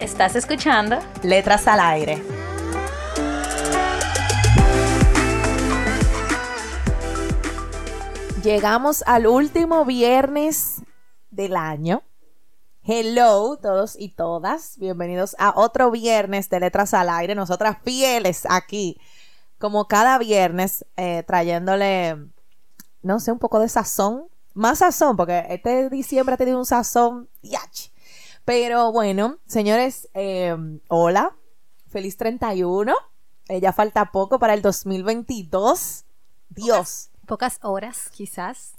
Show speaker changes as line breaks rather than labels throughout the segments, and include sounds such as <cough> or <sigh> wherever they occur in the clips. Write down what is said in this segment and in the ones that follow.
¿Estás escuchando?
Letras al aire. Llegamos al último viernes del año. Hello, todos y todas. Bienvenidos a otro viernes de Letras al Aire. Nosotras fieles aquí, como cada viernes, eh, trayéndole, no sé, un poco de sazón. Más sazón, porque este diciembre ha tenido un sazón. ¡yach! Pero bueno, señores, eh, hola. Feliz 31. Eh, ya falta poco para el 2022. Dios.
Pocas horas, quizás.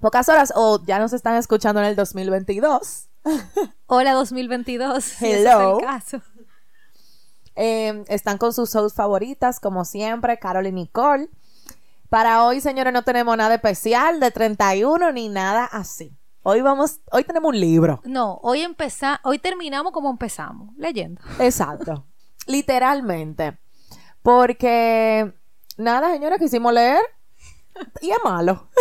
Pocas horas o ya nos están escuchando en el 2022. <laughs>
Hola 2022. si ese
Hello.
es el caso.
Eh, están con sus shows favoritas, como siempre, Carol y Nicole. Para hoy, señores, no tenemos nada especial de 31 ni nada así. Hoy vamos, hoy tenemos un libro.
No, hoy empezamos, hoy terminamos como empezamos, leyendo.
Exacto. <laughs> Literalmente. Porque nada, señores, quisimos leer y es malo. <laughs>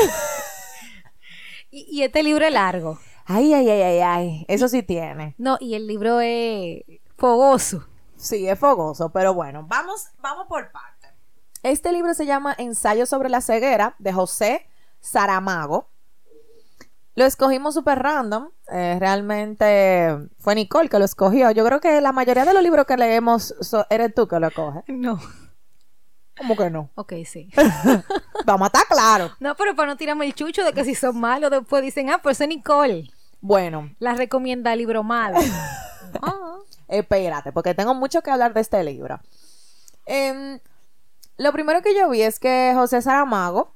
Y, y este libro es largo.
Ay, ay, ay, ay, ay. Eso sí tiene.
No, y el libro es fogoso.
Sí, es fogoso, pero bueno, vamos, vamos por partes. Este libro se llama Ensayo sobre la ceguera de José Saramago. Lo escogimos súper random. eh, realmente fue Nicole que lo escogió. Yo creo que la mayoría de los libros que leemos so- eres tú que lo coges.
No.
¿Cómo que no?
Ok, sí. <laughs>
Vamos a estar claros.
No, pero para no tirarme el chucho de que si son malos, después dicen, ah, pues es Nicole.
Bueno,
La recomienda libro malo. <laughs> Ah.
espérate, porque tengo mucho que hablar de este libro. Em, lo primero que yo vi es que José Saramago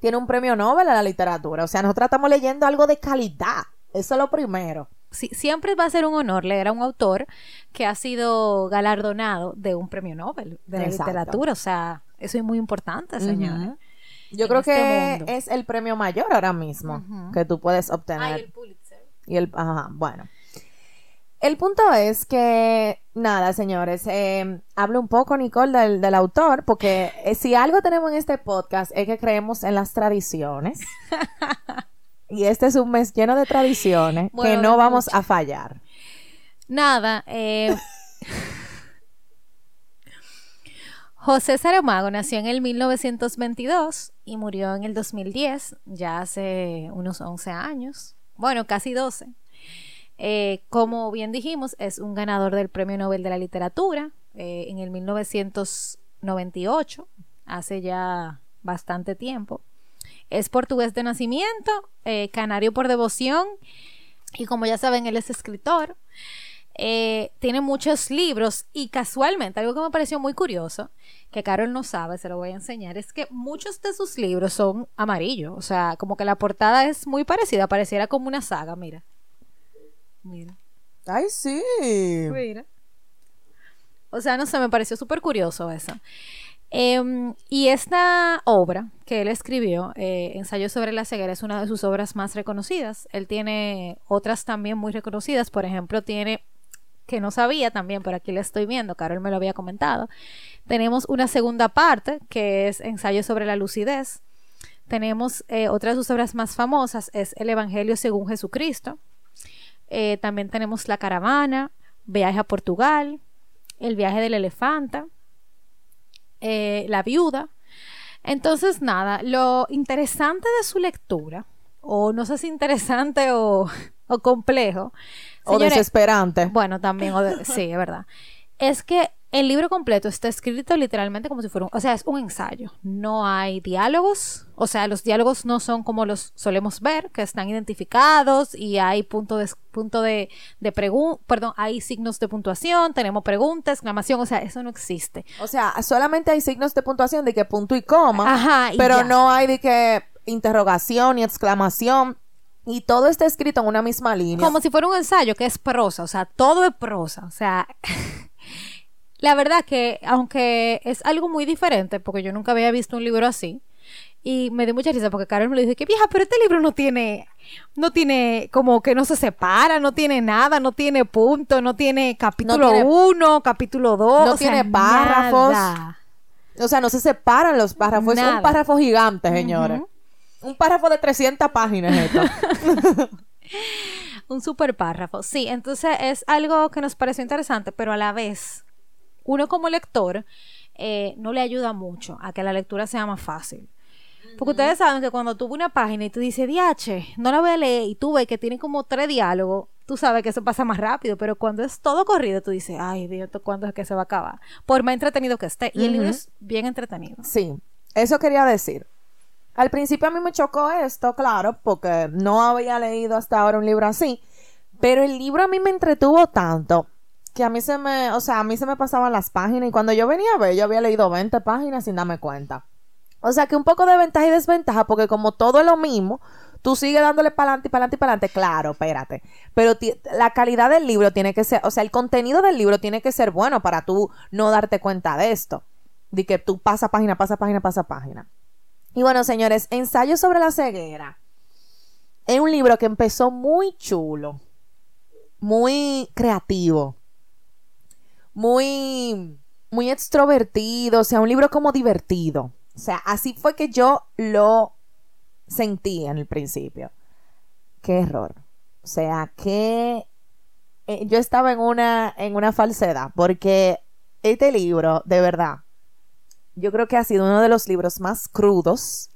tiene un premio Nobel a la literatura. O sea, nosotros estamos leyendo algo de calidad. Eso es lo primero.
Sí, siempre va a ser un honor leer a un autor que ha sido galardonado de un premio Nobel de la
Exacto.
literatura. O sea, eso es muy importante, señores.
Ujú. Yo
En
creo
este
que
mundo.
es el premio mayor ahora mismo que tú puedes obtener.
El Pulitzer.
Y el, ajá, bueno. El punto es que, nada, señores, eh, hablo un poco, Nicole, del, del autor, porque eh, si algo tenemos en este podcast es que creemos en las tradiciones. <laughs> y este es un mes lleno de tradiciones
Bueno,
que no vamos a fallar.
Nada, eh, José Saramago nació en el 1922 y murió en el 2010, ya hace unos 11 años, bueno, casi 12. Eh, como bien dijimos, es un ganador del Premio Nobel de la Literatura eh, en el 1998, hace ya bastante tiempo. Es portugués de nacimiento, eh, canario por devoción y como ya saben, él es escritor. Tiene muchos libros y casualmente, algo que me pareció muy curioso, que Carol no sabe, se lo voy a enseñar, es que muchos de sus libros son amarillos, o sea, como que la portada es muy parecida, pareciera como una saga, mira. Mira,
Ay, sí.
mira. O sea, no sé, me pareció súper curioso eso. Em, y esta obra que él escribió, eh, Ensayo sobre la ceguera, es una de sus obras más reconocidas. Él tiene otras también muy reconocidas. Por ejemplo, tiene, que no sabía también, pero aquí la estoy viendo, Carol me lo había comentado. Tenemos una segunda parte, que es Ensayo sobre la lucidez. Tenemos eh, otra de sus obras más famosas, es El Evangelio según Jesucristo. Eh, también tenemos La Caravana, Viaje a Portugal, El viaje del elefanta, eh, La viuda. Entonces, nada, lo interesante de su lectura, o no sé si interesante o, <laughs> o complejo,
O desesperante.
bueno, también, o de- sí, es verdad. Es que el libro completo está escrito literalmente como si fuera un, o sea, es un ensayo. No hay diálogos, o sea, los diálogos no son como los solemos ver, que están identificados y hay punto de, punto de, de perdón, hay signos de puntuación, tenemos pregunta, exclamación, o sea, eso no existe.
O sea, solamente hay signos de puntuación de que punto y coma.
Ajá, y
pero
ya.
no hay de que interrogación y exclamación. Y todo está escrito en una misma línea.
Como si fuera un ensayo que es prosa, o sea, todo es prosa, o sea, <laughs> la verdad que aunque es algo muy diferente, porque yo nunca había visto un libro así, y me dio mucha risa porque Carol me lo dijo que vieja, pero este libro no tiene, no tiene, como que no se separa, no tiene nada, no tiene punto, no tiene capítulo 1, capítulo 2.
No tiene párrafos. O sea, no se separan los párrafos. Es un párrafo gigante, señores. Un párrafo de 300 páginas esto. <laughs> <laughs>
un super párrafo. Sí, entonces es algo que nos pareció interesante, pero a la vez, uno como lector eh, no le ayuda mucho a que la lectura sea más fácil. Porque ustedes saben que cuando tuve una página y tú dices, diache, no la voy a leer, y tú ves que tiene como tres diálogos, tú sabes que eso pasa más rápido, pero cuando es todo corrido, tú dices, ay, Dios, ¿cuándo es que se va a acabar? Por más entretenido que esté. Y el libro es bien entretenido.
Sí, eso quería decir. Al principio a mí me chocó esto, claro, porque no había leído hasta ahora un libro así, pero el libro a mí me entretuvo tanto que a mí se me, o sea, a mí se me pasaban las páginas y cuando yo venía a ver, yo había leído 20 páginas sin darme cuenta. O sea que un poco de ventaja y desventaja, porque como todo es lo mismo, tú sigues dándole para adelante y para adelante y para adelante, claro, espérate. Pero la calidad del libro tiene que ser, o sea, el contenido del libro tiene que ser bueno para tú no darte cuenta de esto. De que tú pasa página, pasa página, pasa página. Y bueno, señores, Ensayo sobre la ceguera. Es un libro que empezó muy chulo, muy creativo, muy, muy extrovertido, o sea, un libro como divertido. O sea, así fue que yo lo sentí en el principio. Qué error. O sea, que eh, yo estaba en una, en una falsedad, porque este libro, de verdad, yo creo que ha sido uno de los libros más crudos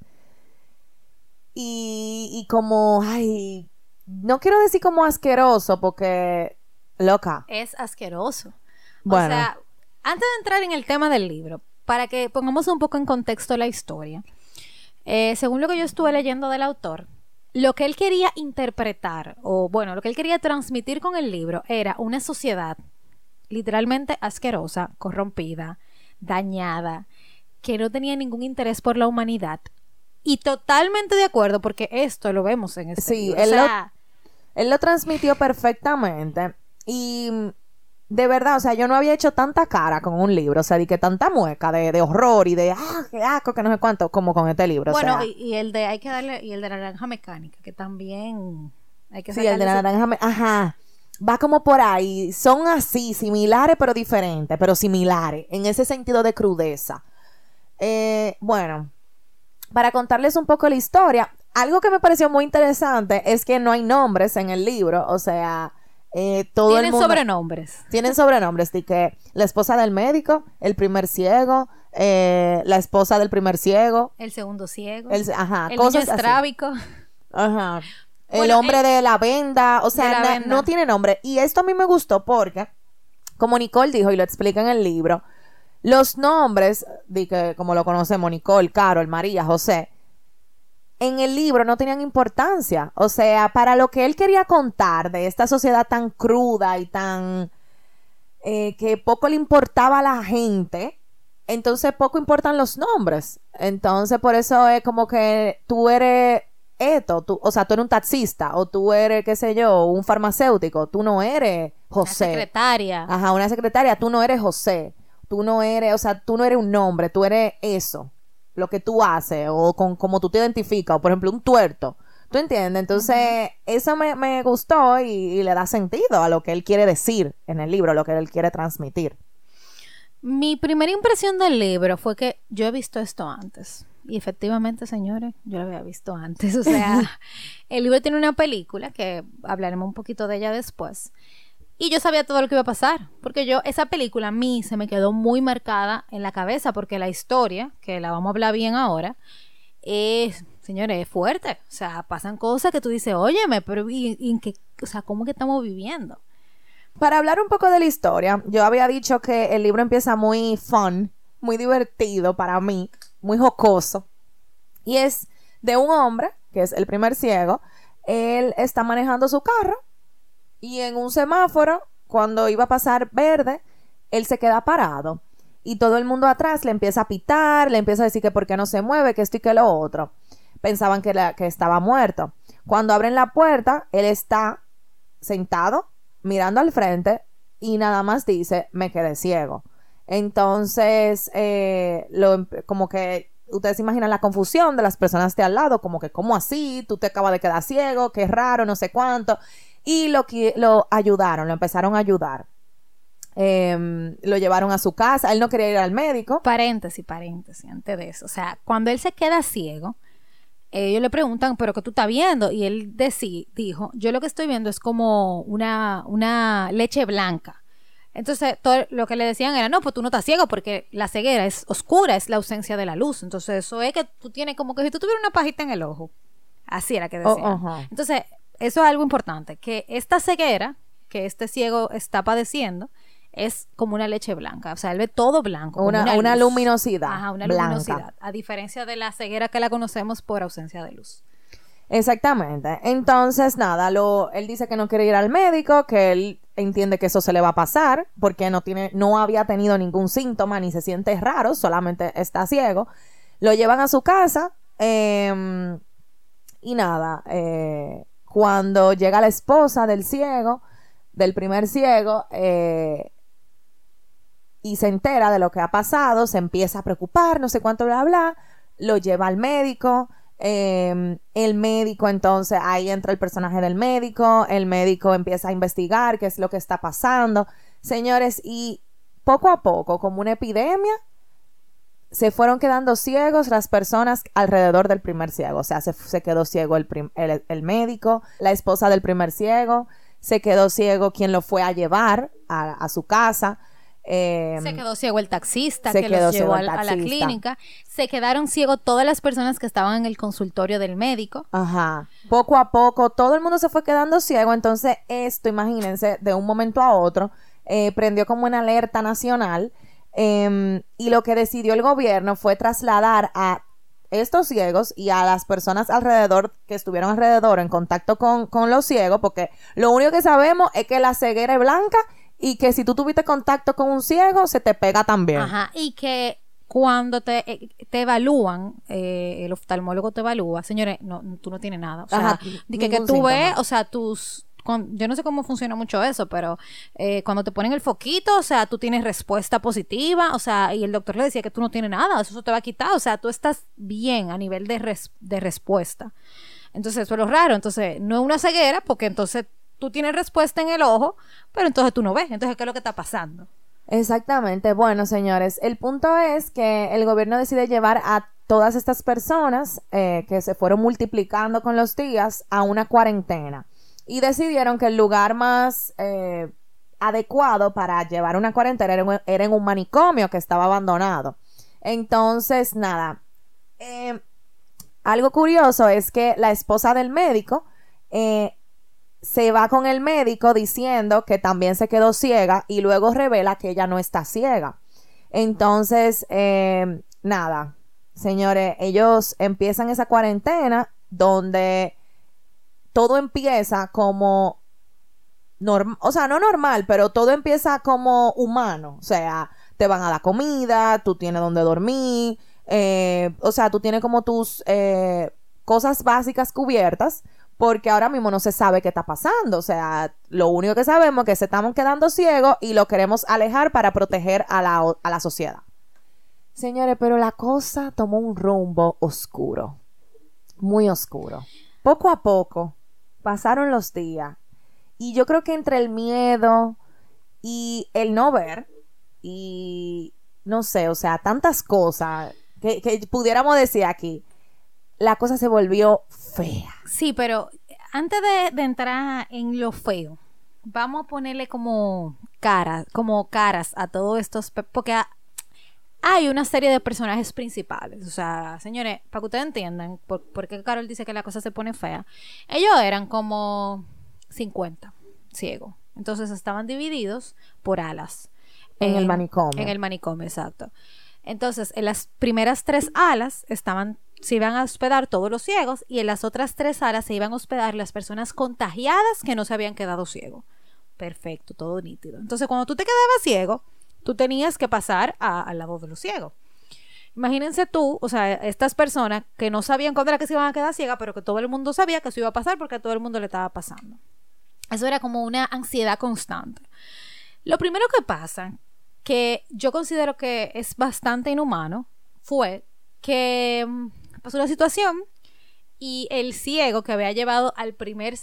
y, y como, ay, no quiero decir como asqueroso, porque, loca.
Es asqueroso. Bueno. O sea, antes de entrar en el tema del libro, para que pongamos un poco en contexto la historia, eh, según lo que yo estuve leyendo del autor, lo que él quería interpretar, o bueno, lo que él quería transmitir con el libro era una sociedad literalmente asquerosa, corrompida, dañada, que no tenía ningún interés por la humanidad. Y totalmente de acuerdo, porque esto lo vemos en este
Sí, él, él lo transmitió perfectamente. Y de verdad, o sea, yo no había hecho tanta cara con un libro, o sea, de que tanta mueca de, horror y de ah, qué asco, que no sé cuánto, como con este libro.
Bueno, y, el de hay que darle, y el de la naranja mecánica, que también hay que
Sí, el de la naranja mecánica, ajá. Va como por ahí, son así, similares pero diferentes, pero similares, en ese sentido de crudeza. Eh, bueno, para contarles un poco la historia, algo que me pareció muy interesante es que no hay nombres en el libro, o sea, eh, todo
tienen sobrenombres.
Tienen sobrenombres, de que la esposa del médico, el primer ciego, eh, la esposa del primer ciego.
El segundo ciego.
El, ajá,
el niño estrábico.
Ajá. el hombre de la venda, o sea, no tiene nombre. Y esto a mí me gustó porque, como Nicole dijo y lo explica en el libro, los nombres, de que, como lo conocemos, Nicole, Carol, María, José, en el libro no tenían importancia. O sea, para lo que él quería contar de esta sociedad tan cruda y tan... Eh, que poco le importaba a la gente, entonces poco importan los nombres. Entonces por eso es como que tú eres esto, tú, o sea, tú eres un taxista o tú eres, qué sé yo, un farmacéutico, tú no eres José.
Una secretaria.
Ajá, una secretaria, tú no eres José, tú no eres, o sea, tú no eres un nombre, tú eres eso lo que tú haces o con cómo tú te identificas, o por ejemplo un tuerto. ¿Tú entiendes? Entonces, eso me, gustó y, le da sentido a lo que él quiere decir en el libro, lo que él quiere transmitir.
Mi primera impresión del libro fue que yo he visto esto antes. Y efectivamente, señores, yo lo había visto antes. O sea, <laughs> el libro tiene una película que hablaremos un poquito de ella después. Y yo sabía todo lo que iba a pasar, porque yo, esa película a mí se me quedó muy marcada en la cabeza, porque la historia, que la vamos a hablar bien ahora, es, señores, es fuerte. O sea, pasan cosas que tú dices, óyeme, pero ¿y, qué, o sea, cómo que estamos viviendo?
Para hablar un poco de la historia, yo había dicho que el libro empieza muy fun, muy divertido para mí, muy jocoso. Y es de un hombre, que es el primer ciego, él está manejando su carro y en un semáforo, cuando iba a pasar verde, él se queda parado. Y todo el mundo atrás le empieza a pitar, le empieza a decir que por qué no se mueve, que esto y que lo otro. Pensaban que, que estaba muerto. Cuando abren la puerta, él está sentado, mirando al frente y nada más dice, me quedé ciego. Entonces, eh, lo, como que ustedes imaginan la confusión de las personas de al lado, como que, ¿cómo así? Tú te acabas de quedar ciego, qué raro, no sé cuánto. Y lo, lo ayudaron, lo empezaron a ayudar. Em, lo llevaron a su casa, él no quería ir al médico.
Paréntesis, paréntesis, antes de eso. O sea, cuando él se queda ciego, ellos le preguntan, ¿pero qué tú estás viendo? Y él dijo, yo lo que estoy viendo es como una, una leche blanca. Entonces, todo lo que le decían era, no, pues tú no estás ciego porque la ceguera es oscura, es la ausencia de la luz. Entonces, eso es que tú tienes como que si tú tuvieras una pajita en el ojo. Así era que oh, decían. Entonces, eso es algo importante, que esta ceguera que este ciego está padeciendo es como una leche blanca, o sea, él ve todo blanco.
Una, una, luminosidad.
Ajá, una luminosidad, a diferencia de la ceguera que la conocemos por ausencia de luz.
Exactamente. Entonces, nada, lo, él dice que no quiere ir al médico, que él entiende que eso se le va a pasar, porque no tiene, no había tenido ningún síntoma, ni se siente raro, solamente está ciego. Lo llevan a su casa, em, y nada, eh, cuando llega la esposa del ciego, del primer ciego, eh, y se entera de lo que ha pasado, se empieza a preocupar, no sé cuánto, bla, bla, lo lleva al médico, em, el médico entonces, ahí entra el personaje del médico, el médico empieza a investigar qué es lo que está pasando, señores, y poco a poco, como una epidemia, se fueron quedando ciegos las personas alrededor del primer ciego. O sea, se, quedó ciego el, el, médico, la esposa del primer ciego, se quedó ciego quien lo fue a llevar a su casa.
Em, se quedó ciego el taxista que los llevó a, la clínica. Se quedaron ciegos todas las personas que estaban en el consultorio del médico.
Ajá. Poco a poco, todo el mundo se fue quedando ciego. Entonces, esto, imagínense, de un momento a otro, eh, prendió como una alerta nacional. Em, y lo que decidió el gobierno fue trasladar a estos ciegos y a las personas alrededor que estuvieron alrededor en contacto con, con los ciegos, porque lo único que sabemos es que la ceguera es blanca y que si tú tuviste contacto con un ciego, se te pega también.
Ajá, y que cuando te, eh, te evalúan, eh, el oftalmólogo te evalúa, señores, no, tú no tienes nada. O sea, que, que tú ves, o sea, tus yo no sé cómo funciona mucho eso, pero eh, cuando te ponen el foquito, o sea, tú tienes respuesta positiva, o sea, y el doctor le decía que tú no tienes nada, eso, te va a quitar, o sea, tú estás bien a nivel de, de respuesta. Entonces, eso es lo raro, entonces, no es una ceguera, porque entonces tú tienes respuesta en el ojo, pero entonces tú no ves. Entonces, ¿qué es lo que está pasando?
Exactamente. Bueno, señores, el punto es que el gobierno decide llevar a todas estas personas eh, que se fueron multiplicando con los días a una cuarentena. Y decidieron que el lugar más eh, adecuado para llevar una cuarentena era, en un manicomio que estaba abandonado. Entonces, nada. Eh, algo curioso es que la esposa del médico se va con el médico diciendo que también se quedó ciega y luego revela que ella no está ciega. Entonces, em, nada, señores, ellos empiezan esa cuarentena donde todo empieza como normal, o sea, no normal, pero todo empieza como humano. O sea, te van a dar comida, tú tienes donde dormir, eh, o sea, tú tienes como tus eh, cosas básicas cubiertas porque ahora mismo no se sabe qué está pasando. O sea, lo único que sabemos es que se estamos quedando ciegos y lo queremos alejar para proteger a la, a la sociedad. Señores, pero la cosa tomó un rumbo oscuro, muy oscuro. Poco a poco pasaron los días y yo creo que entre el miedo y el no ver y no sé, o sea, tantas cosas que, que pudiéramos decir aquí, la cosa se volvió fea.
Sí, pero antes de, entrar en lo feo, vamos a ponerle como caras, como caras a todos estos, porque hay una serie de personajes principales. O sea, señores, para que ustedes entiendan por, qué Carol dice que la cosa se pone fea, ellos eran como 50 ciegos. Entonces estaban divididos por alas.
En, el manicomio.
En el manicomio, exacto. Entonces, en las primeras tres alas estaban se iban a hospedar todos los ciegos y en las otras tres salas se iban a hospedar las personas contagiadas que no se habían quedado ciegos. Perfecto, todo nítido. Entonces, cuando tú te quedabas ciego, tú tenías que pasar al lado de los ciegos. Imagínense tú, o sea, estas personas que no sabían cuándo era que se iban a quedar ciegas, pero que todo el mundo sabía que eso iba a pasar porque a todo el mundo le estaba pasando. Eso era como una ansiedad constante. Lo primero que pasa, que yo considero que es bastante inhumano, fue que mm, pasó la situación y el ciego que había llevado al primer,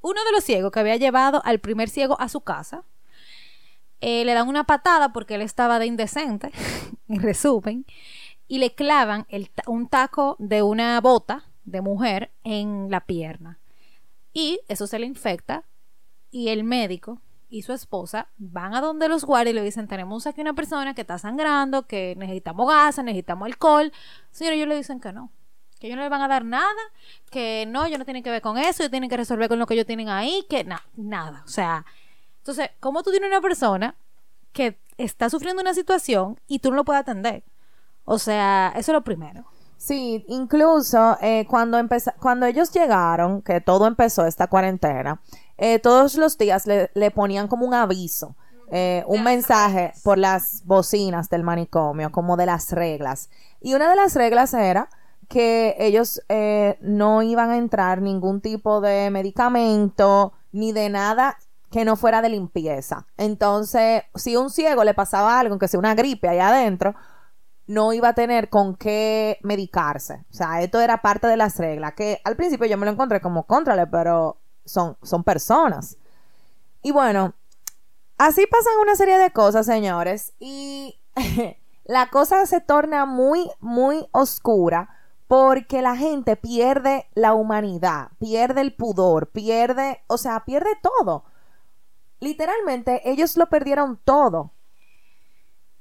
uno de los ciegos que había llevado al primer ciego a su casa, eh, le dan una patada porque él estaba de indecente, <laughs> en resumen, y le clavan un taco de una bota de mujer en la pierna. Y eso se le infecta y el médico y su esposa van a donde los guardias y le dicen, tenemos aquí una persona que está sangrando, que necesitamos gas, necesitamos alcohol. Señor, ellos le dicen que no, que ellos no le van a dar nada, que no, ellos no tienen que ver con eso, ellos tienen que resolver con lo que ellos tienen ahí, que nada. O sea, entonces, ¿cómo tú tienes una persona que está sufriendo una situación y tú no lo puedes atender? O sea, eso es lo primero.
Sí, incluso eh, cuando, cuando ellos llegaron, que todo empezó esta cuarentena, eh, todos los días le, ponían como un aviso, eh, un mensaje por las bocinas del manicomio, como de las reglas. Y una de las reglas era que ellos eh, no iban a entrar ningún tipo de medicamento ni de nada que no fuera de limpieza. Entonces, si un ciego le pasaba algo, que sea una gripe allá adentro, no iba a tener con qué medicarse. O sea, esto era parte de las reglas, que al principio yo me lo encontré como contrale, pero son, son personas. Y bueno, así pasan una serie de cosas, señores, y <laughs> la cosa se torna muy, muy oscura porque la gente pierde la humanidad, pierde el pudor, pierde, o sea, pierde todo. Literalmente, ellos lo perdieron todo.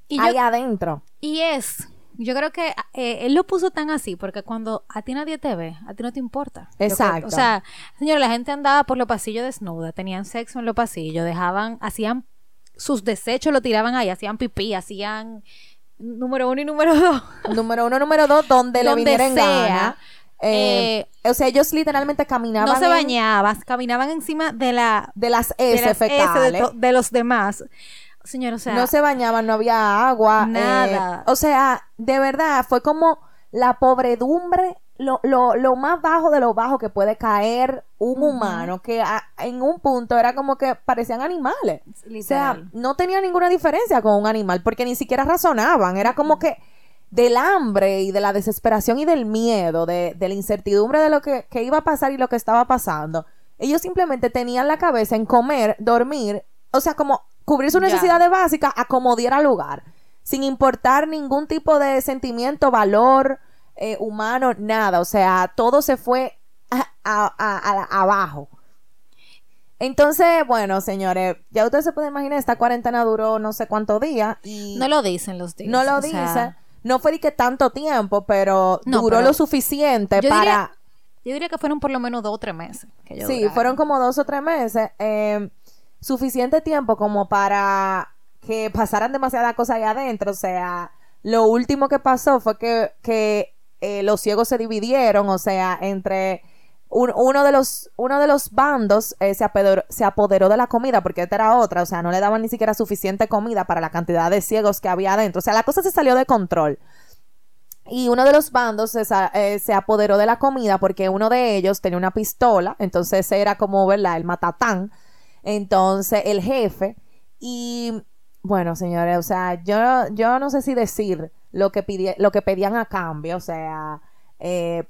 Y ahí adentro.
Y es yo creo que eh, él lo puso tan así porque cuando a ti nadie te ve, a ti no te importa.
Exacto.
o sea, señor, la gente andaba por los pasillos desnuda, tenían sexo en los pasillos, dejaban, hacían sus desechos, lo tiraban ahí, hacían pipí, hacían número uno y número <laughs> dos.
Número uno, número dos, donde, le viniera en gana. Eh, eh, o sea, ellos literalmente caminaban.
No se bañaban, caminaban encima de la
de las S fecales.
de, los demás. Señor, o sea.
No se bañaban, no había agua. Nada. o sea, de verdad, fue como la pobredumbre, lo, lo, lo más bajo de lo bajo que puede caer un humano, que en un punto era como que parecían animales. O sea, no tenía ninguna diferencia con un animal, porque ni siquiera razonaban. Era como que del hambre y de la desesperación y del miedo, de, de la incertidumbre de lo que, que iba a pasar y lo que estaba pasando. Ellos simplemente tenían la cabeza en comer, dormir, o sea, como cubrir sus necesidades básicas a como diera lugar, sin importar ningún tipo de sentimiento, valor eh, humano, nada. O sea, todo se fue abajo. Entonces, bueno, señores, ya ustedes se pueden imaginar, esta cuarentena duró no sé cuántos días y...
No lo dicen los días.
No lo dicen. No fue que tanto tiempo, pero duró lo suficiente para...
yo diría que fueron por lo menos dos o tres meses.
sí, fueron como dos o tres meses. Eh, suficiente tiempo como para que pasaran demasiadas cosas ahí adentro. O sea, lo último que pasó fue que, que eh, los ciegos se dividieron, o sea, entre uno, de los, uno de los bandos eh, se, apoderó, se apoderó de la comida, porque esta era otra, o sea, no le daban ni siquiera suficiente comida para la cantidad de ciegos que había adentro. O sea, la cosa se salió de control. Y uno de los bandos se, eh, se, apoderó de la comida porque uno de ellos tenía una pistola, entonces era como, ¿verdad? El matatán entonces el jefe y bueno, señores, o sea, yo, yo no sé si decir lo que, lo que pedían a cambio, o sea, eh,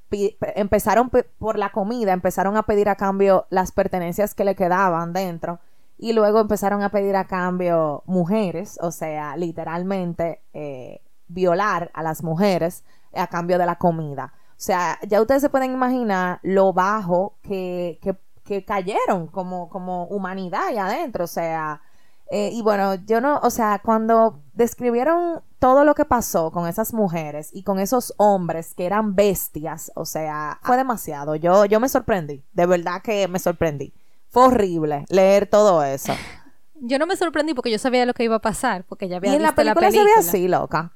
empezaron por la comida, empezaron a pedir a cambio las pertenencias que le quedaban dentro y luego empezaron a pedir a cambio mujeres, o sea, literalmente eh, violar a las mujeres a cambio de la comida. O sea, ya ustedes se pueden imaginar lo bajo que, que cayeron como, como humanidad ahí adentro, o sea, eh, y bueno, yo no, o sea, cuando describieron todo lo que pasó con esas mujeres y con esos hombres que eran bestias, o sea, fue demasiado. Yo, yo me sorprendí, de verdad que me sorprendí. Fue horrible leer todo eso.
Yo no me sorprendí porque yo sabía lo que iba a pasar, porque ya había
¿Y
en la
película, se ve así, loca.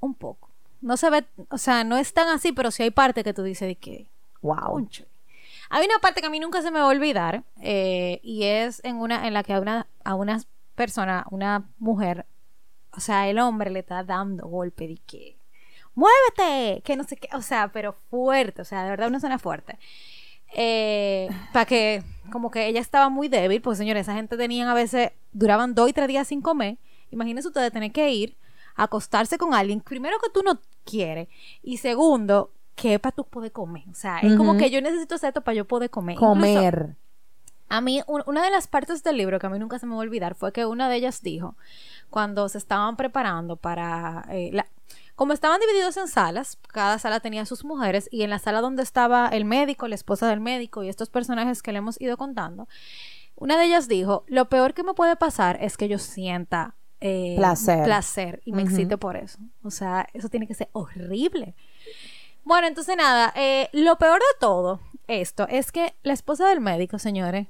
Un poco. No se ve, o sea, no es tan así, pero sí hay parte que tú dices de que,
wow.
Hay una parte que a mí nunca se me va a olvidar eh, y es en una en la que a una, a una persona, una mujer, o sea, el hombre le está dando golpe de que, muévete, que no sé qué, o sea, pero fuerte, o sea, de verdad una escena fuerte. Eh, para que, como que ella estaba muy débil, pues señores, esa gente tenían a veces, duraban dos y tres días sin comer. Imagínense ustedes tener que ir a acostarse con alguien, primero que tú no quieres, y segundo, que para tú poder comer. O sea, es como que yo necesito hacer esto para yo poder comer. Incluso,
Comer.
A mí, un- una de las partes del libro que a mí nunca se me va a olvidar fue que una de ellas dijo, cuando se estaban preparando para... eh, la- como estaban divididos en salas, cada sala tenía sus mujeres y en la sala donde estaba el médico, la esposa del médico y estos personajes que le hemos ido contando, una de ellas dijo, lo peor que me puede pasar es que yo sienta eh,
Placer.
placer y me
Ujú.
excite por eso. O sea, eso tiene que ser horrible. Bueno, entonces nada, eh, lo peor de todo esto es que la esposa del médico, señores,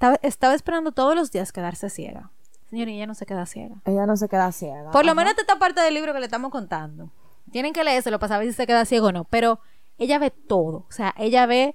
estaba, estaba esperando todos los días quedarse ciega. Señores, ella no se queda ciega.
Ella no se queda ciega.
Por lo
Ajá.
menos esta parte del libro que le estamos contando. Tienen que leérselo para saber si se queda ciego o no. Pero ella ve todo. O sea, ella ve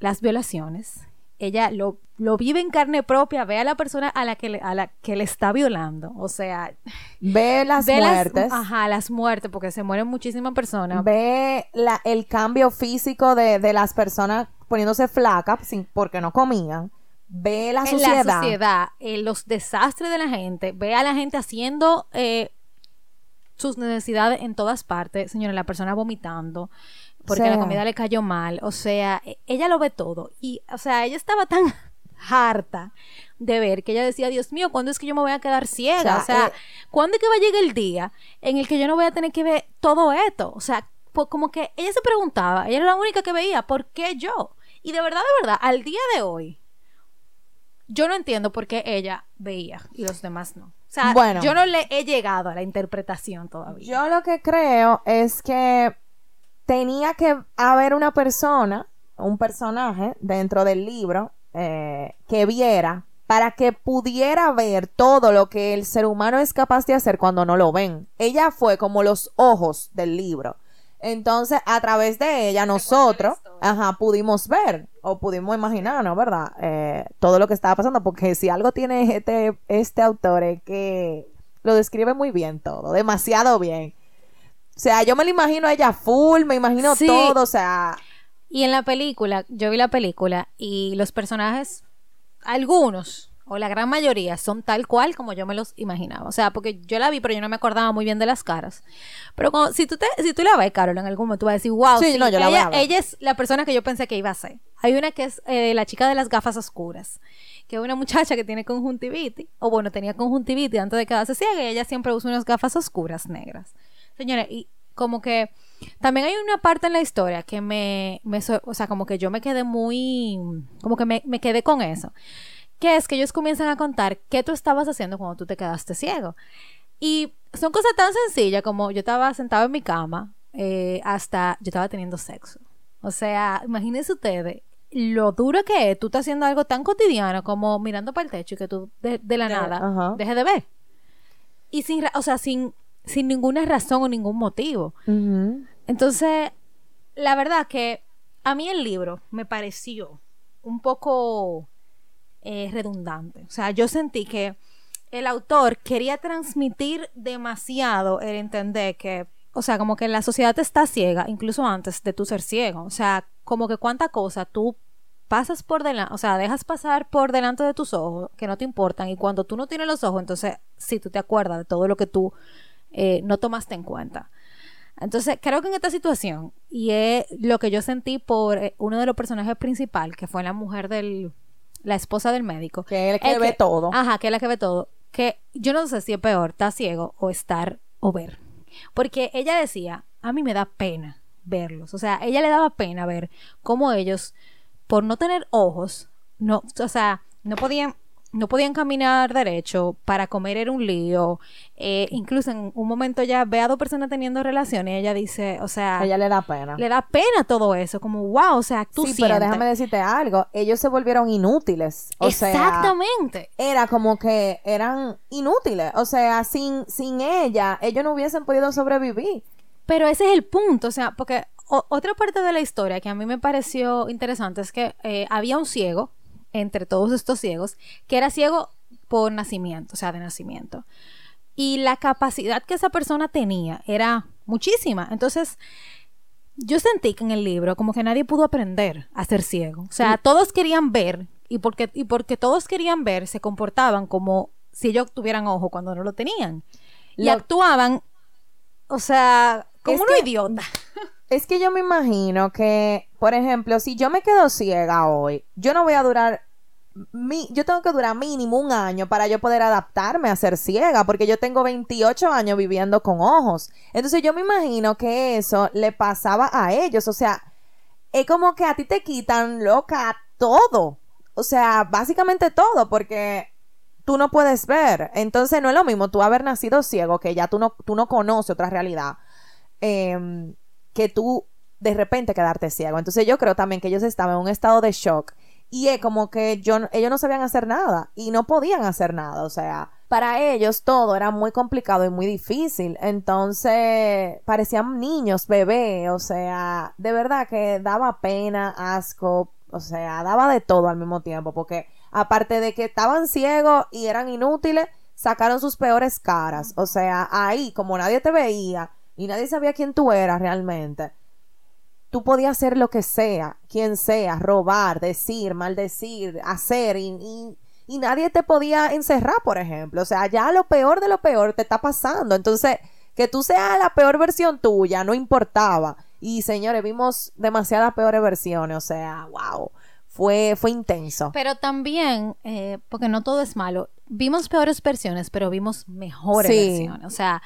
las violaciones. Ella lo, lo vive en carne propia. Ve a la persona a la que le, a la que le está violando. O sea,
Ve las
ve
muertes.
Las, ajá, las muertes, porque se mueren muchísimas personas.
Ve la, el cambio físico de, de las personas poniéndose flacas sin, porque no comían. Ve la
en
sociedad.
la sociedad, eh, los desastres de la gente, ve a la gente haciendo eh, sus necesidades en todas partes, señora, la persona vomitando porque
Sí.
la comida le cayó mal, o sea, e- ella lo ve todo y, o sea, ella estaba tan <laughs> harta de ver que ella decía, Dios mío, ¿cuándo es que yo me voy a quedar ciega?
O sea,
O sea,
eh,
¿cuándo es que va a llegar el día en el que yo no voy a tener que ver todo esto? O sea, como que ella se preguntaba, ella era la única que veía, ¿por qué yo? Y de verdad, de verdad, al día de hoy, yo no entiendo por qué ella veía y los demás no. O sea,
Bueno.
yo no le he llegado a la interpretación todavía.
Yo lo que creo es que tenía que haber una persona, un personaje dentro del libro eh, que viera para que pudiera ver todo lo que el ser humano es capaz de hacer cuando no lo ven. Ella fue como los ojos del libro. Entonces, a través de ella, nosotros, ajá, pudimos ver o pudimos imaginarnos, ¿verdad? Eh, todo lo que estaba pasando, porque si algo tiene este, este autor es que lo describe muy bien todo, demasiado bien. O sea, yo me lo imagino a ella full, me imagino
Sí.
todo, o sea,
Y en la película, yo vi la película y los personajes, algunos o la gran mayoría son tal cual como yo me los imaginaba. O sea, porque yo la vi, pero yo no me acordaba muy bien de las caras. Pero cuando- si tú te, si tú la ves, Carol, en algún momento tú vas a decir, wow,
Sí,
sí,
no, yo la voy
ella,
a ver.
ella es la persona que yo pensé que iba a ser. Hay una que es eh, la chica de las gafas oscuras, que es una muchacha que tiene conjuntivitis, o bueno, tenía conjuntivitis antes de quedarse ciega y ella siempre usa unas gafas oscuras negras. Señores, y como que también hay una parte en la historia que me, me o sea, como que yo me quedé muy, como que me, me quedé con eso. Que es que ellos comienzan a contar qué tú estabas haciendo cuando tú te quedaste ciego. Y son cosas tan sencillas como yo estaba sentado en mi cama eh, hasta yo estaba teniendo sexo. O sea, imagínense ustedes lo duro que es tú estás haciendo algo tan cotidiano como mirando para el techo y que tú de, de la
De-
nada
ajá.
dejes de ver. Y sin, o sea, sin, sin ninguna razón o ningún motivo. Entonces, la verdad que a mí el libro me pareció un poco eh, redundante. O sea, yo sentí que el autor quería transmitir demasiado el entender que, o sea, como que la sociedad está ciega, incluso antes de tú ser ciego. O sea, como que cuánta cosa tú pasas por delante, o sea, dejas pasar por delante de tus ojos que no te importan y cuando tú no tienes los ojos, entonces sí, tú te acuerdas de todo lo que tú eh, no tomaste en cuenta. Entonces, creo que en esta situación, y es lo que yo sentí por eh, uno de los personajes principales, que fue la mujer del, la esposa del médico.
Que es el que ve todo.
Ajá, que es la que ve todo. Que yo no sé si es peor, estar ciego o estar o ver. Porque ella decía, a mí me da pena verlos. O sea, ella le daba pena ver cómo ellos, por no tener ojos, no, o sea, no podían, no podían caminar derecho, para comer era un lío. Eh, incluso en un momento ya ve a dos personas teniendo relaciones y ella dice, o sea,
ella le da pena.
le da pena todo eso, como wow, o sea, tú
sí, pero déjame decirte algo, ellos se volvieron inútiles. O sea,
Exactamente.
era como que eran inútiles. O sea, sin, sin ella, ellos no hubiesen podido sobrevivir.
Pero ese es el punto, o sea, porque o- otra parte de la historia que a mí me pareció interesante es que eh, había un ciego, entre todos estos ciegos, que era ciego por nacimiento, o sea, de nacimiento. y la capacidad que esa persona tenía era muchísima. Entonces, yo sentí que en el libro como que nadie pudo aprender a ser ciego. O sea, todos querían ver y porque, y porque todos querían ver, se comportaban como si ellos tuvieran ojo cuando no lo tenían. Y actuaban, o sea, como un idiota.
Es que yo me imagino que, por ejemplo, si yo me quedo ciega hoy, yo no voy a durar mi, yo tengo que durar mínimo un año para yo poder adaptarme a ser ciega, porque yo tengo 28 años viviendo con ojos. Entonces yo me imagino que eso le pasaba a ellos. O sea, es como que a ti te quitan, loca, todo. O sea, básicamente todo, porque tú no puedes ver. Entonces no es lo mismo tú haber nacido ciego, que ya tú no, tú no conoces otra realidad, em, que tú de repente quedarte ciego. Entonces yo creo también que ellos estaban en un estado de shock y es como que yo, ellos no sabían hacer nada y no podían hacer nada. O sea, para ellos todo era muy complicado y muy difícil. Entonces, parecían niños, bebés. O sea, de verdad que daba pena, asco. O sea, daba de todo al mismo tiempo. Porque aparte de que estaban ciegos y eran inútiles, sacaron sus peores caras. O sea, ahí, como nadie te veía y nadie sabía quién tú eras realmente tú podías hacer lo que sea, quien sea, robar, decir, maldecir, hacer y, y, nadie te podía encerrar, por ejemplo. O sea, ya lo peor de lo peor te está pasando. Entonces, que tú seas la peor versión tuya no importaba. Y señores, vimos demasiadas peores versiones. O sea, wow. Fue, fue intenso.
Pero también, eh, porque no todo es malo, vimos peores versiones, pero vimos mejores versiones. O sea,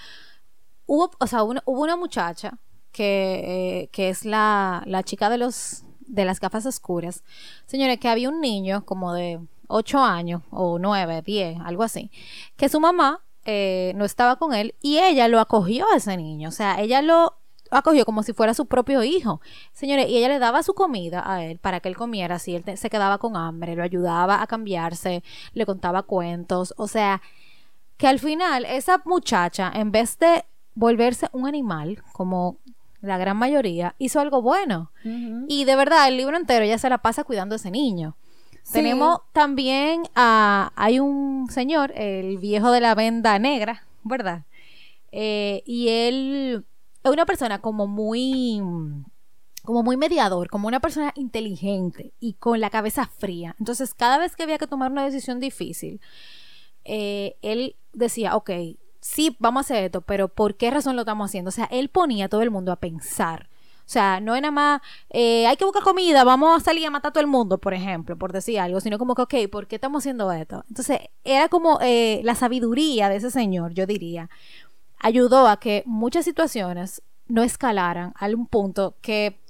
hubo, o sea, hubo una muchacha que, eh, que es la, la, chica de los de las gafas oscuras. Señores, que había un niño como de 8 años o 9, 10, algo así, que su mamá eh, no estaba con él y ella lo acogió a ese niño. O sea, ella lo acogió como si fuera su propio hijo. Señores, y ella le daba su comida a él para que él comiera, si él se quedaba con hambre, lo ayudaba a cambiarse, le contaba cuentos. O sea, que al final esa muchacha, en vez de volverse un animal, como la gran mayoría, hizo algo bueno. Y de verdad, el libro entero ya se la pasa cuidando a ese niño. Tenemos también a, hay un señor, el viejo de la venda negra, ¿verdad? Eh, y él es una persona como muy, como muy mediador, como una persona inteligente y con la cabeza fría. Entonces, cada vez que había que tomar una decisión difícil, eh, él decía, ok, sí, vamos a hacer esto, pero ¿por qué razón lo estamos haciendo? O sea, él ponía a todo el mundo a pensar. O sea, no es nada más, eh, hay que buscar comida, vamos a salir a matar a todo el mundo, por ejemplo, por decir algo, sino como que, ok, ¿por qué estamos haciendo esto? Entonces, era como eh, la sabiduría de ese señor, yo diría, ayudó a que muchas situaciones no escalaran a un punto que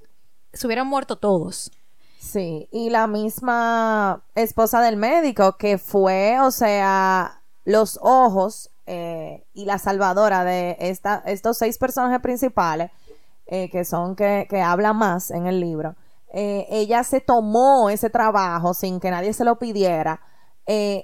se hubieran muerto todos.
Sí, y la misma esposa del médico que fue, o sea, los ojos eh, y la salvadora de esta, estos seis personajes principales, eh, que son que, que hablan más en el libro, eh, ella se tomó ese trabajo sin que nadie se lo pidiera.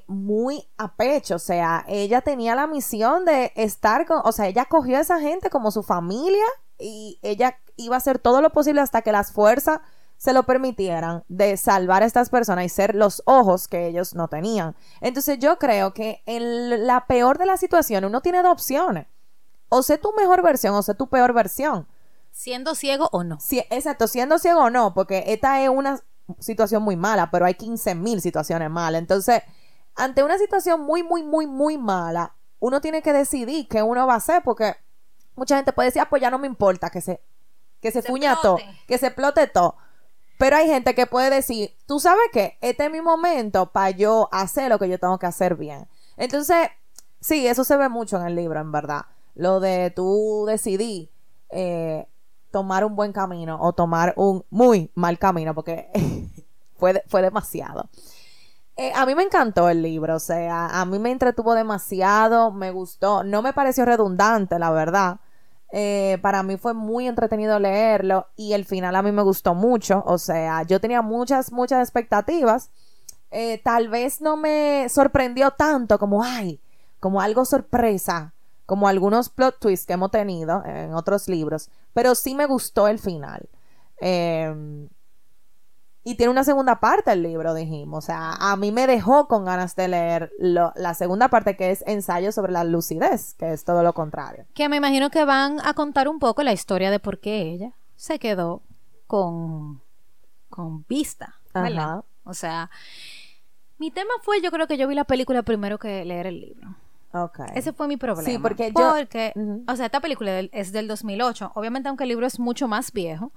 muy a pecho, o sea, ella tenía la misión de estar con, o sea, ella cogió a esa gente como su familia y ella iba a hacer todo lo posible hasta que las fuerzas se lo permitieran de salvar a estas personas y ser los ojos que ellos no tenían. Entonces yo creo que en la peor de las situaciones uno tiene dos opciones. O sé tu mejor versión o sé tu peor versión.
Siendo ciego o no.
Sí, exacto, siendo ciego o no, porque esta es una situación muy mala, pero hay 15 mil situaciones malas. Entonces, ante una situación muy, muy, muy, muy mala, uno tiene que decidir qué uno va a hacer, porque mucha gente puede decir, ah, pues ya no me importa que se, que se, fuña todo, que se explote todo. Pero hay gente que puede decir, tú sabes qué, este es mi momento para yo hacer lo que yo tengo que hacer bien. Entonces, sí, eso se ve mucho en el libro, en verdad. Lo de tú decidí eh, tomar un buen camino o tomar un muy mal camino, porque <laughs> fue, fue demasiado. Eh, a mí me encantó el libro, o sea, a mí me entretuvo demasiado, me gustó, no me pareció redundante, la verdad. Eh, para mí fue muy entretenido leerlo y el final a mí me gustó mucho. O sea, yo tenía muchas, muchas expectativas. Eh, tal vez no me sorprendió tanto como, ay, como algo sorpresa, como algunos plot twists que hemos tenido en otros libros, pero sí me gustó el final. Em, Y tiene una segunda parte el libro, dijimos. O sea, a mí me dejó con ganas de leer lo- la segunda parte que es ensayo sobre la lucidez, que es todo lo contrario.
Que me imagino que van a contar un poco la historia de por qué ella se quedó con, con vista. ¿verdad?
Ajá.
O sea, mi tema fue, yo creo que yo vi la película primero que leer el libro.
Ok.
Ese fue mi problema.
Sí, porque yo-
Porque,
Ujú.
o sea, esta película del- es del 2008. Obviamente, aunque el libro es mucho más viejo,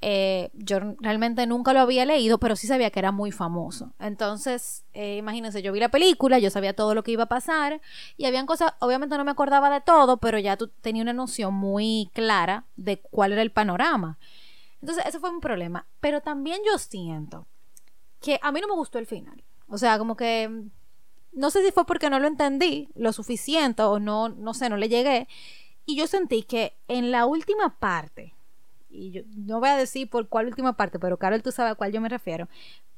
eh, yo realmente nunca lo había leído, pero sí sabía que era muy famoso. Entonces, eh, imagínense, yo vi la película, yo sabía todo lo que iba a pasar y habían cosas, obviamente no me acordaba de todo, pero ya tú tenía una noción muy clara de cuál era el panorama. Entonces, ese fue mi problema. Pero también yo siento que a mí no me gustó el final. O sea, como que mm, no sé si fue porque no lo entendí lo suficiente o no, no sé, no le llegué. Y yo sentí que en la última parte, y yo no voy a decir por cuál última parte, pero Carol, tú sabes a cuál yo me refiero,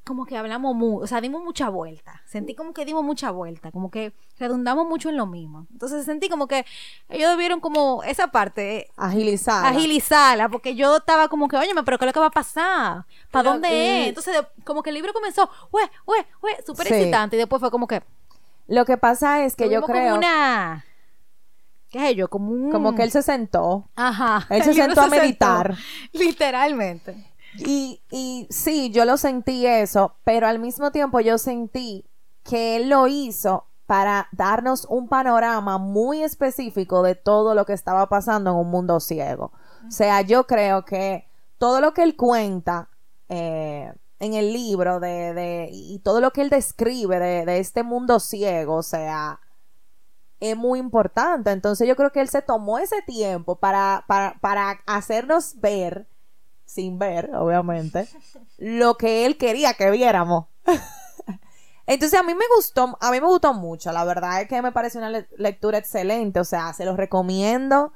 como que hablamos mucho, o sea, dimos mucha vuelta. Sentí como que dimos mucha vuelta, como que redundamos mucho en lo mismo. Entonces sentí como que ellos debieron como esa parte
Agilizada.
agilizarla, porque yo estaba como que, oye, pero ¿qué es lo que va a pasar? ¿Para dónde
y-
es? Entonces, de- como que el libro comenzó, ue, ue, ue, súper
Sí.
excitante, y después fue como que,
Lo que pasa es que yo creo
como una, ¿qué es yo? Como un...
como que él se sentó
Ajá.
él se sentó a meditar.
literalmente.
Y, y sí, yo lo sentí eso, pero al mismo tiempo yo sentí que él lo hizo para darnos un panorama muy específico de todo lo que estaba pasando en un mundo ciego. O sea, yo creo que todo lo que él cuenta eh, en el libro de, de- y todo lo que él describe de, de este mundo ciego, o sea, es muy importante. Entonces yo creo que él se tomó ese tiempo para, para, para hacernos ver sin ver, obviamente, lo que él quería que viéramos. <laughs> Entonces a mí me gustó, a mí me gustó mucho, la verdad es que me parece una le- lectura excelente, o sea, se los recomiendo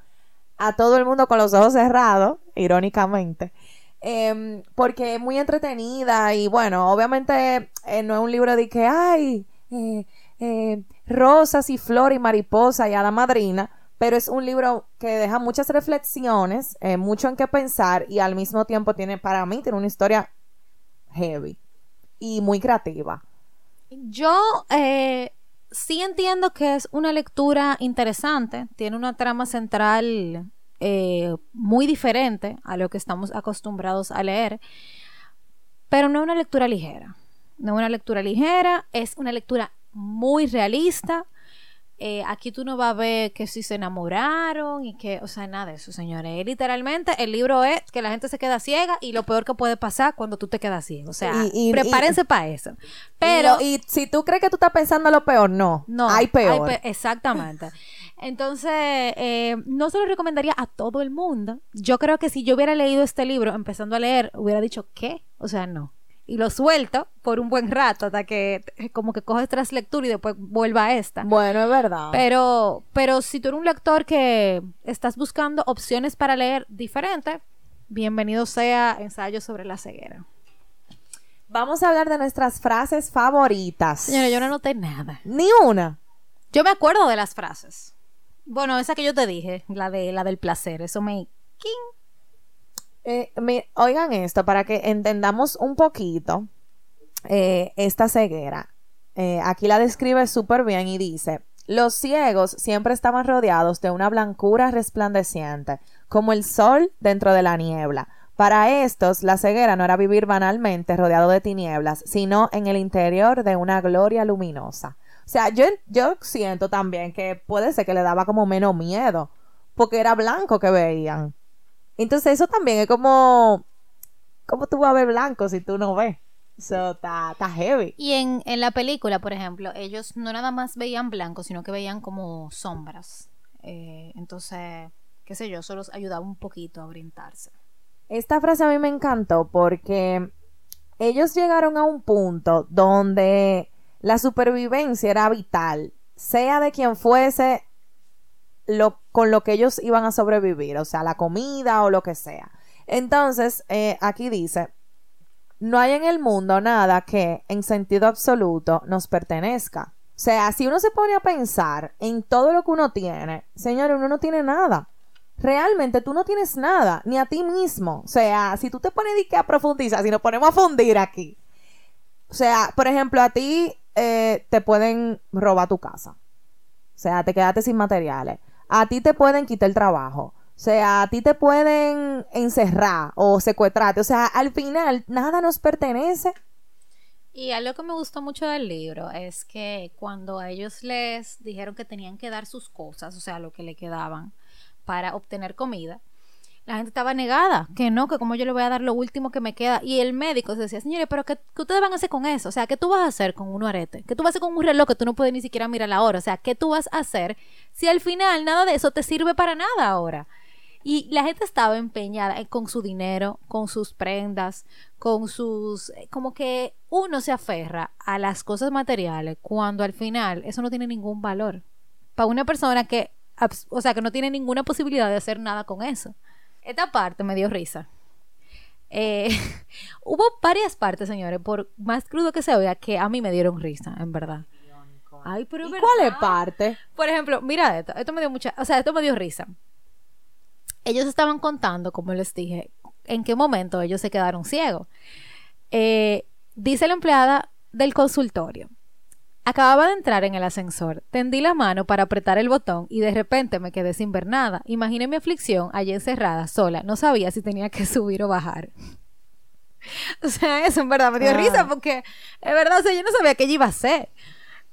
a todo el mundo con los ojos cerrados, irónicamente, em, porque es muy entretenida y bueno, obviamente eh, no es un libro de que, ay, eh, eh, rosas y flor y mariposa y hada madrina, pero es un libro que deja muchas reflexiones, eh, mucho en qué pensar y al mismo tiempo tiene, para mí, tiene una historia heavy y muy creativa.
Yo eh, sí entiendo que es una lectura interesante, tiene una trama central eh, muy diferente a lo que estamos acostumbrados a leer, pero no es una lectura ligera. No es una lectura ligera, es una lectura muy realista. Eh, aquí tú no vas a ver que si se enamoraron y que, o sea, nada de eso, señores. Literalmente, el libro es que la gente se queda ciega y lo peor que puede pasar cuando tú te quedas ciego. O sea,
Y- y-
prepárense para eso. Pero,
y, y si tú crees que tú estás pensando lo peor, no,
no,
hay peor.
pe- exactamente. Entonces, eh, no se lo recomendaría a todo el mundo. Yo creo que si yo hubiera leído este libro empezando a leer, hubiera dicho, ¿qué? O sea, no. Y lo suelto por un buen rato hasta que eh, como que coges tras lectura y después vuelva a esta.
Bueno, es verdad.
Pero, pero si tú eres un lector que estás buscando opciones para leer diferentes, bienvenido sea Ensayo sobre la ceguera.
Vamos a hablar de nuestras frases favoritas.
Señora, yo no noté nada.
Ni una.
Yo me acuerdo de las frases. Bueno, esa que yo te dije, la de la del placer, eso me.
Eh, mi- oigan esto para que entendamos un poquito eh, esta ceguera. Eh, aquí la describe súper bien y dice, los ciegos siempre estaban rodeados de una blancura resplandeciente, como el sol dentro de la niebla. Para estos, la ceguera no era vivir banalmente rodeado de tinieblas, sino en el interior de una gloria luminosa. O sea, yo, yo siento también que puede ser que le daba como menos miedo, porque era blanco que veían. Entonces eso también es como, ¿cómo tú vas a ver blanco si tú no ves? Eso está heavy.
Y en, en la película, por ejemplo, ellos no nada más veían blanco, sino que veían como sombras. Eh, entonces, qué sé yo, eso los ayudaba un poquito a orientarse.
Esta frase a mí me encantó porque ellos llegaron a un punto donde la supervivencia era vital, sea de quien fuese lo, con lo que ellos iban a sobrevivir, o sea, la comida o lo que sea. Entonces, eh, aquí dice, no hay en el mundo nada que en sentido absoluto nos pertenezca. O sea, si uno se pone a pensar en todo lo que uno tiene, señor, uno no tiene nada. realmente tú no tienes nada, ni a ti mismo. O sea, si tú te pones que a profundizar, si nos ponemos a fundir aquí. O sea, por ejemplo, a ti eh, te pueden robar tu casa. O sea, te quedaste sin materiales. A ti te pueden quitar el trabajo. O sea, a ti te pueden encerrar o secuestrarte. O sea, al final nada nos pertenece.
Y algo que me gustó mucho del libro es que cuando a ellos les dijeron que tenían que dar sus cosas, o sea, lo que le quedaban para obtener comida, la gente estaba negada, que no, que como yo le voy a dar lo último que me queda. Y el médico se decía, señores, pero ¿qué, ustedes van a hacer con eso? O sea, ¿qué tú vas a hacer con un arete? ¿Qué tú vas a hacer con un reloj que tú no puedes ni siquiera mirar la hora? O sea, ¿qué tú vas a hacer si al final nada de eso te sirve para nada ahora? Y la gente estaba empeñada con su dinero, con sus prendas, con sus... Eh, como que uno se aferra a las cosas materiales cuando al final eso no tiene ningún valor. Para una persona que, o sea, que no tiene ninguna posibilidad de hacer nada con eso. Esta parte me dio risa. Eh, <laughs> hubo varias partes, señores, por más crudo que se vea, que a mí me dieron risa, en verdad.
Ay, pero ¿Y cuál es parte?
Por ejemplo, mira esto, esto me dio mucha, o sea, esto me dio risa ellos estaban contando, como les dije, en qué momento ellos se quedaron ciegos. Eh, dice la empleada del consultorio. Acababa de entrar en el ascensor, tendí la mano para apretar el botón y de repente me quedé sin ver nada. Imaginé mi aflicción allí encerrada, sola. No sabía si tenía que <laughs> subir o bajar. <laughs> o sea, eso en verdad me dio ah. risa porque, es verdad, o sea, yo no sabía qué iba a hacer.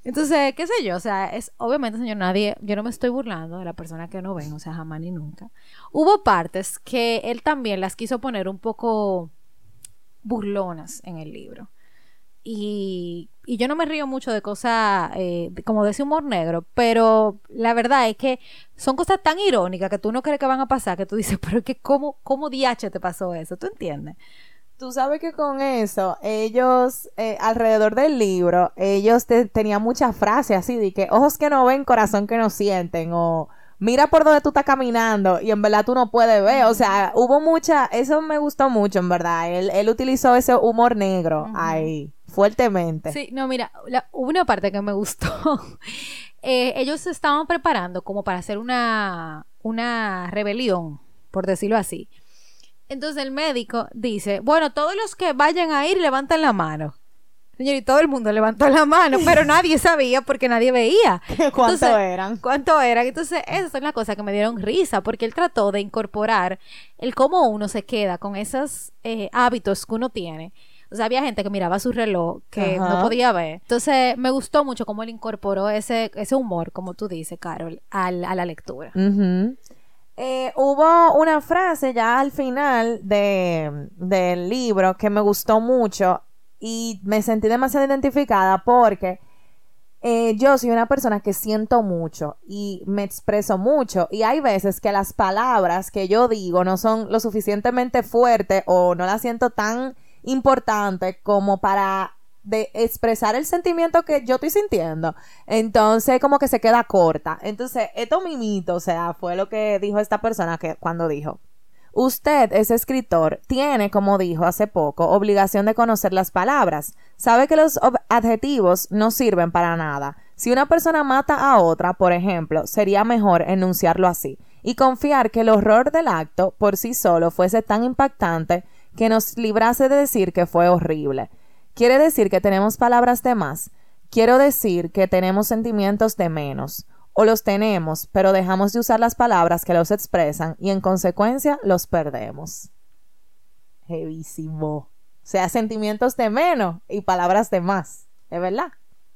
Entonces, qué sé yo, o sea, es obviamente, señor, nadie, yo no me estoy burlando de la persona que no ven, o sea, jamás ni nunca. Hubo partes que él también las quiso poner un poco burlonas en el libro. Y, y yo no me río mucho de cosas eh, como de ese humor negro, pero la verdad es que son cosas tan irónicas que tú no crees que van a pasar, que tú dices, <laughs> pero es que cómo, cómo diache te pasó eso, ¿tú entiendes?
Tú sabes que con eso, ellos, eh, alrededor del libro, ellos tenían muchas frases así de que ojos que no ven, corazón que no sienten, o mira por donde tú estás caminando y en verdad tú no puedes ver. O sea, hubo mucha, eso me gustó mucho, en verdad. Él, él utilizó ese humor negro ahí, fuertemente.
Sí, no, mira, hubo una parte que me gustó. <laughs> Eh, ellos se estaban preparando como para hacer una, una rebelión, por decirlo así. Entonces el médico dice, bueno, todos los que vayan a ir levanten la mano. Señor, y todo el mundo levantó la mano, pero <laughs> nadie sabía porque nadie veía. <laughs>
¿Cuánto eran?
¿Cuánto eran? Entonces, esas son las cosas que me dieron risa, porque él trató de incorporar el cómo uno se queda con esos eh, hábitos que uno tiene. O sea, había gente que miraba su reloj que no podía ver. Entonces, me gustó mucho cómo él incorporó ese, ese humor, como tú dices, Carol, a la lectura.
Eh, hubo una frase ya al final del libro que me gustó mucho y me sentí demasiado identificada porque eh, yo soy una persona que siento mucho y me expreso mucho y hay veces que las palabras que yo digo no son lo suficientemente fuertes o no las siento tan importante como para de expresar el sentimiento que yo estoy sintiendo. Entonces, como que se queda corta. Entonces, esto mimito, o sea, fue lo que dijo esta persona que cuando dijo. Usted es escritor, tiene, como dijo hace poco, obligación de conocer las palabras. Sabe que los adjetivos no sirven para nada. Si una persona mata a otra, por ejemplo, sería mejor enunciarlo así y confiar que el horror del acto por sí solo fuese tan impactante que nos librase de decir que fue horrible. ¿Quiere decir que tenemos palabras de más? Quiero decir que tenemos sentimientos de menos. O los tenemos, pero dejamos de usar las palabras que los expresan y en consecuencia los perdemos. Heavísimo. O sea, sentimientos de menos y palabras de más. ¿Es verdad?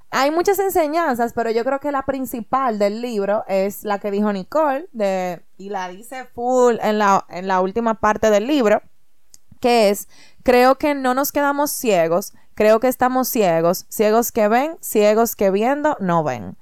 Hay muchas enseñanzas, pero yo creo que la principal del libro es la que dijo Nicole, de, y la dice full en la, en la última parte del libro, que es, creo que no nos quedamos ciegos, Creo que estamos ciegos, ciegos que ven, ciegos que viendo no ven.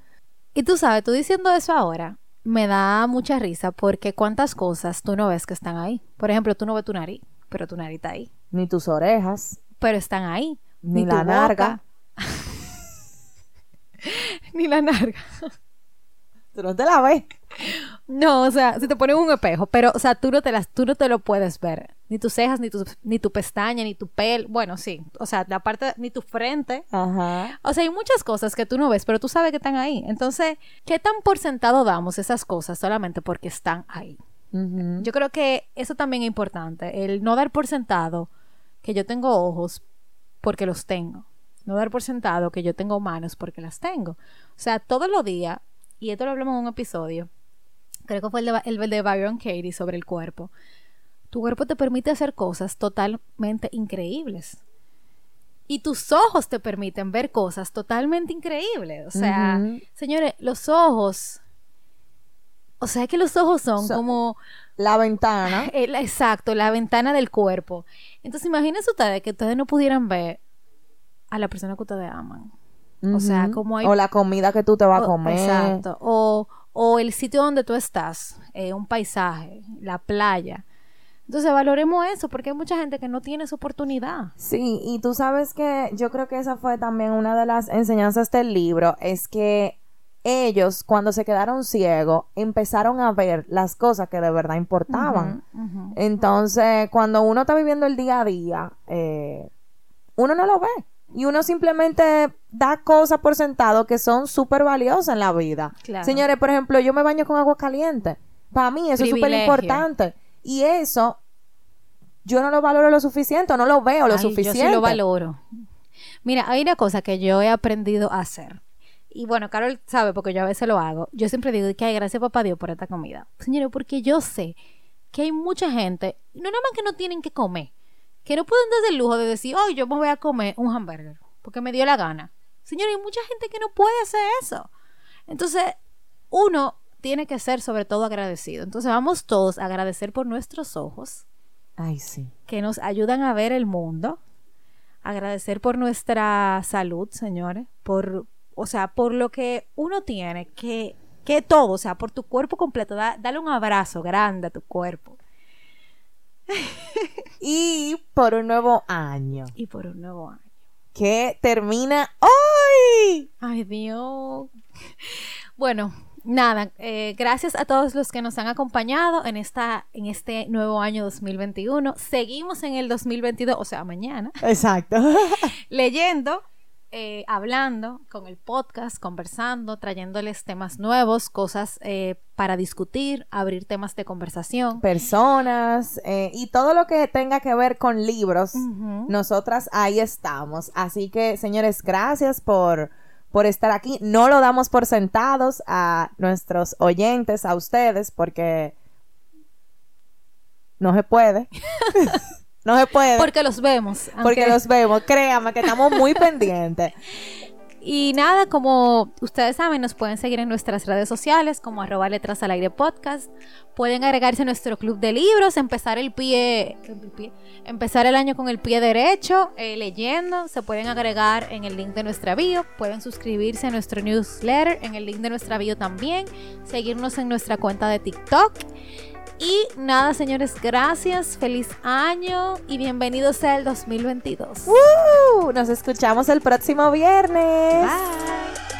Y tú sabes, tú diciendo eso ahora, me da mucha risa porque cuántas cosas tú no ves que están ahí. Por ejemplo, tú no ves tu nariz, pero tu nariz está ahí.
Ni tus orejas.
Pero están ahí.
Ni, la narga. <laughs>
Ni la narga. <laughs>
Tú no te la ves.
No, o sea, si te ponen un espejo, pero, o sea, tú no te las, tú no te lo puedes ver. Ni tus cejas, ni tu, ni tu pestaña, ni tu pelo. Bueno, sí. O sea, la parte, ni tu frente. Ajá. O sea, hay muchas cosas que tú no ves, pero tú sabes que están ahí. Entonces, ¿qué tan por sentado damos esas cosas solamente porque están ahí? Yo creo que eso también es importante, el no dar por sentado que yo tengo ojos porque los tengo, no dar por sentado que yo tengo manos porque las tengo. O sea, todos los días, y esto lo hablamos en un episodio, creo que fue el de, el de Byron Katie sobre el cuerpo, tu cuerpo te permite hacer cosas totalmente increíbles. Y tus ojos te permiten ver cosas totalmente increíbles. O sea, señores, los ojos... O sea que los ojos son
So-
como...
La ventana. <laughs>
el- exacto, la ventana del cuerpo. Entonces, imagínense ustedes que ustedes no pudieran ver a la persona que ustedes aman. O sea, como hay-
O la comida que tú te vas a comer.
Exacto. O, o el sitio donde tú estás, eh, un paisaje, la playa. Entonces, valoremos eso, porque hay mucha gente que no tiene esa oportunidad.
Sí, y tú sabes que yo creo que esa fue también una de las enseñanzas del libro, es que ellos cuando se quedaron ciegos empezaron a ver las cosas que de verdad importaban. Entonces, cuando uno está viviendo el día a día, eh, uno no lo ve. Y uno simplemente da cosas por sentado que son súper valiosas en la vida.
Claro.
Señores, por ejemplo, yo me baño con agua caliente. Para mí eso es súper importante. Y eso, yo no lo valoro lo suficiente, o no lo veo lo
Ay,
suficiente.
Yo sí lo valoro. Mira, hay una cosa que yo he aprendido a hacer. Y bueno, Carol sabe porque yo a veces lo hago. Yo siempre digo que hay gracias papá Dios por esta comida. Señores, porque yo sé que hay mucha gente, no nada más que no tienen que comer, que no pueden darse el lujo de decir, oh, yo me voy a comer un hamburger porque me dio la gana. Señores, hay mucha gente que no puede hacer eso. Entonces, uno tiene que ser sobre todo agradecido. Entonces, vamos todos a agradecer por nuestros ojos
Ay, sí.
que nos ayudan a ver el mundo. Agradecer por nuestra salud, señores, por, o sea, por lo que uno tiene, que, que todo, o sea, por tu cuerpo completo. Da- dale un abrazo grande a tu cuerpo <laughs>
Y por un nuevo año
y por un nuevo año.
que termina hoy.
Ay, Dios. Bueno, nada, eh, gracias a todos los que nos han acompañado en, esta, en este nuevo año 2021. Seguimos en el 2022, o sea, mañana.
Exacto. <laughs>
leyendo, eh, hablando con el podcast, conversando, trayéndoles temas nuevos, cosas eh, para discutir, abrir temas de conversación.
Personas eh, y todo lo que tenga que ver con libros. Nosotras ahí estamos. Así que, señores, gracias por, por estar aquí. No lo damos por sentados a nuestros oyentes, a ustedes, porque no se puede. <laughs> no se puede. Porque,
Porque los vemos. aunque-
los vemos. Créanme que estamos muy <laughs> pendientes.
Y nada, como ustedes saben, nos pueden seguir en nuestras redes sociales como arroba letras al aire podcast. Pueden agregarse a nuestro club de libros, empezar el pie, el pie- empezar el año con el pie derecho, eh, leyendo. Se pueden agregar en el link de nuestra bio. Pueden suscribirse a nuestro newsletter en el link de nuestra bio también. Seguirnos en nuestra cuenta de TikTok. Y nada, señores, gracias, feliz año y bienvenidos sea el 2022.
¡Woo! Nos escuchamos el próximo viernes.
Bye.